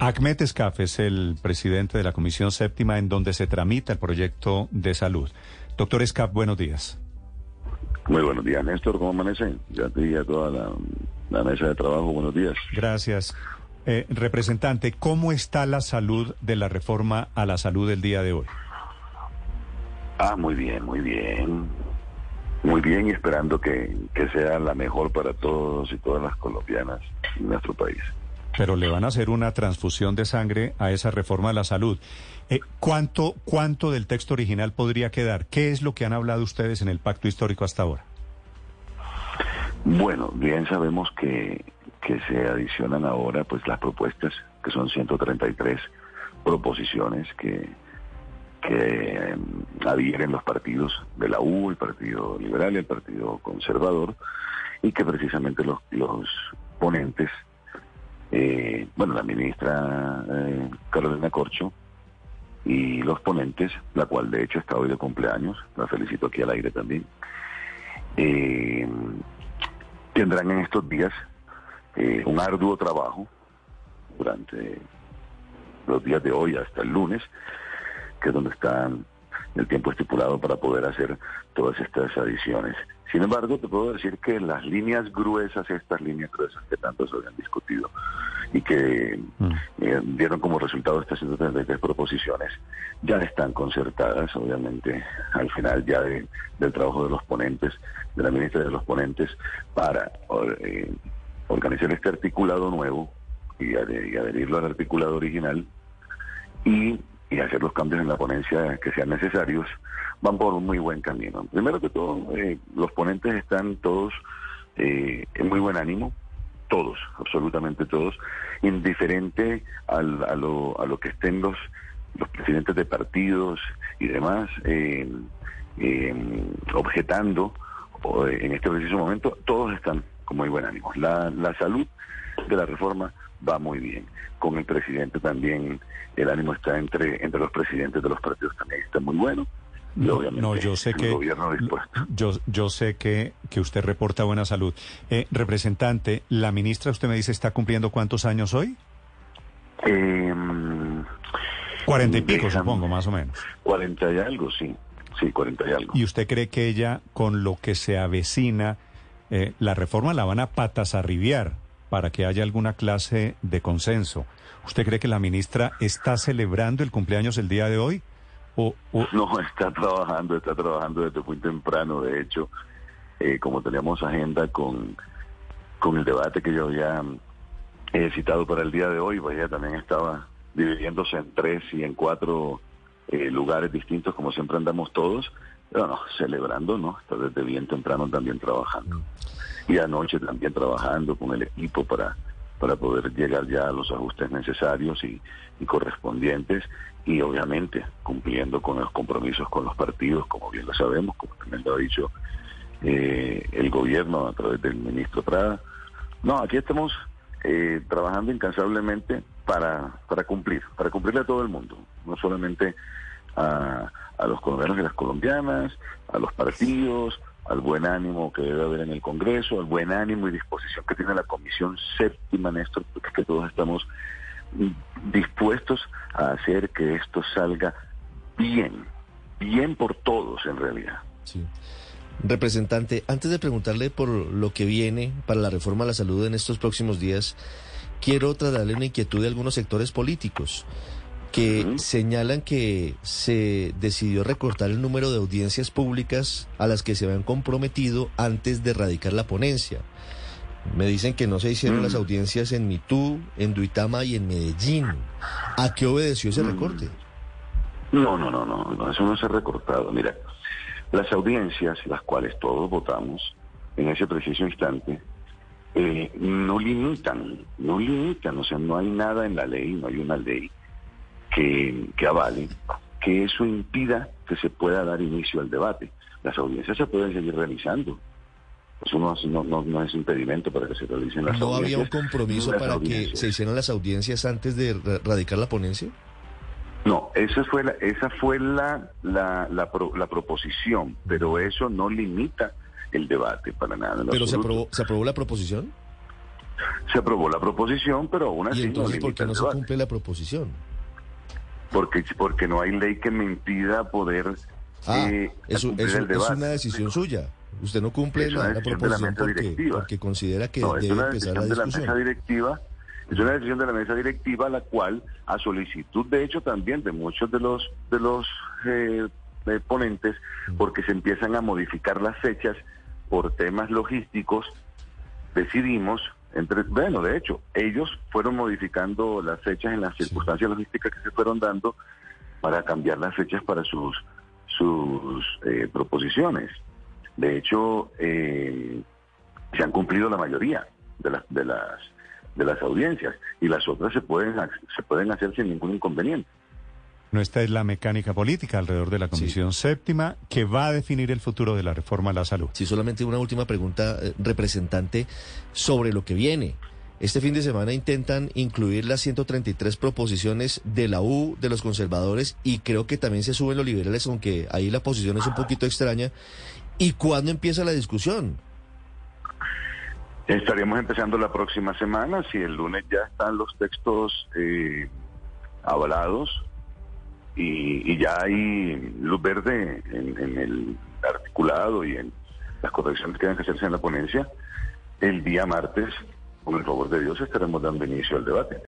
Ahmed Escaf es el presidente de la Comisión Séptima en donde se tramita el proyecto de salud. Doctor Escaf, buenos días. Muy buenos días, Néstor. ¿Cómo amanece? Ya te a toda la, mesa de trabajo. Buenos días. Gracias. Eh, representante, ¿cómo está la salud de la reforma a la salud del día de hoy? Ah, muy bien, muy bien. Muy bien y esperando que, que sea la mejor para todos y todas las colombianas en nuestro país. Pero le van a hacer una transfusión de sangre a esa reforma de la salud. Eh, ¿cuánto, ¿Cuánto del texto original podría quedar? ¿Qué es lo que han hablado ustedes en el pacto histórico hasta ahora? Bueno, bien sabemos que, que se adicionan ahora pues las propuestas, que son 133 proposiciones que, que em, adhieren los partidos de la U, el Partido Liberal y el Partido Conservador, y que precisamente los, los ponentes eh, bueno, la ministra eh, Carolina Corcho y los ponentes, la cual de hecho está hoy de cumpleaños, la felicito aquí al aire también, eh, tendrán en estos días un arduo trabajo durante los días de hoy hasta el lunes, que es donde están el tiempo estipulado para poder hacer todas estas adiciones. Sin embargo, te puedo decir que las líneas gruesas, estas líneas gruesas que tanto se habían discutido y que mm. eh, dieron como resultado estas 133 proposiciones, ya están concertadas, obviamente, al final ya del trabajo de los ponentes, de la ministra de los ponentes, para eh, organizar este articulado nuevo y, adherirlo al articulado original y y hacer los cambios en la ponencia que sean necesarios, van por un muy buen camino. Primero que todo, eh, los ponentes están todos eh, en muy buen ánimo, todos, absolutamente todos, indiferente al, a, lo, a lo que estén los, los presidentes de partidos y demás eh, objetando en este preciso momento, todos están con muy buen ánimo. La, la salud de la reforma va muy bien. Con el presidente también el ánimo está entre, entre los presidentes de los partidos también está muy bueno. no, yo sé que yo, yo sé que, que usted reporta buena salud. Eh, representante, la ministra, usted me dice, ¿está cumpliendo cuántos años hoy? Em, cuarenta y pico, supongo, más o menos. Cuarenta y algo, sí. Sí, cuarenta y algo. ¿Y usted cree que ella, con lo que se avecina, eh, la reforma la van a patas arribiar? Para que haya alguna clase de consenso. ¿Usted cree que la ministra está celebrando el cumpleaños el día de hoy? No, está trabajando, está trabajando desde muy temprano. De hecho, eh, como teníamos agenda con, con el debate que yo había eh, citado para el día de hoy, pues ella también estaba dividiéndose en tres y en cuatro eh, lugares distintos, como siempre andamos todos. Pero no, celebrando, ¿no? Está desde bien temprano también trabajando. Mm y anoche también trabajando con el equipo para, para poder llegar ya a los ajustes necesarios y, correspondientes y obviamente cumpliendo con los compromisos con los partidos, como bien lo sabemos, como también lo ha dicho eh, el gobierno a través del ministro Prada. No, aquí estamos eh, trabajando incansablemente para, para cumplir, para cumplirle a todo el mundo, no solamente a, a los colombianos y las colombianas, a los partidos, al buen ánimo que debe haber en el Congreso, al buen ánimo y disposición que tiene la Comisión Séptima, Néstor, porque que todos estamos dispuestos a hacer que esto salga bien, bien por todos en realidad. Representante, antes de preguntarle por lo que viene para la reforma a la salud en estos próximos días, quiero trasladarle una inquietud de algunos sectores políticos que señalan que se decidió recortar el número de audiencias públicas a las que se habían comprometido antes de erradicar la ponencia. Me dicen que no se hicieron las audiencias en Mitú, en Duitama y en Medellín. ¿A qué obedeció ese recorte? No, no, no, no, eso no se ha recortado. Mira, las audiencias, las cuales todos votamos en ese preciso instante, eh, no limitan, no limitan, o sea, no hay nada en la ley, no hay una ley que, que avale que eso impida que se pueda dar inicio al debate. Las audiencias se pueden seguir realizando. Eso no, no, no, es impedimento para que se realicen las audiencias. ¿No había un compromiso para que se hicieran las audiencias antes de radicar la ponencia? No, esa fue la, esa fue la, la, la, la proposición, pero eso no limita el debate para nada. ¿Pero se aprobó, se aprobó la proposición? Se aprobó la proposición, pero aún así ¿Y entonces no por qué no se cumple la proposición? Porque, porque no hay ley que me impida poder Ah, eh, eso, cumplir eso el es una decisión suya. Usted no cumple la, la porque, porque considera que No, es una empezar de la mesa directiva. Es una decisión de la mesa directiva la cual, a solicitud de hecho también de muchos de los de los eh, eh, ponentes, porque se empiezan a modificar las fechas por temas logísticos, decidimos, entre, bueno, de hecho, ellos fueron modificando las fechas en las circunstancias logísticas que se fueron dando para cambiar las fechas para sus sus eh, proposiciones. De hecho, eh, se han cumplido la mayoría de las de las de las audiencias y las otras se pueden se pueden hacer sin ningún inconveniente. No, esta es la mecánica política alrededor de la Comisión Séptima que va a definir el futuro de la reforma a la salud. Sí, solamente una última pregunta, eh, representante, sobre lo que viene. Este fin de semana intentan incluir las 133 proposiciones de la U, de los conservadores, y creo que también se suben los liberales, aunque ahí la posición es un poquito extraña. ¿Y cuándo empieza la discusión? Estaremos empezando la próxima semana, si el lunes ya están los textos eh, avalados y, y ya hay luz verde en, el articulado y en las correcciones que deben hacerse en la ponencia, el día martes, con el favor de Dios, estaremos dando inicio al debate.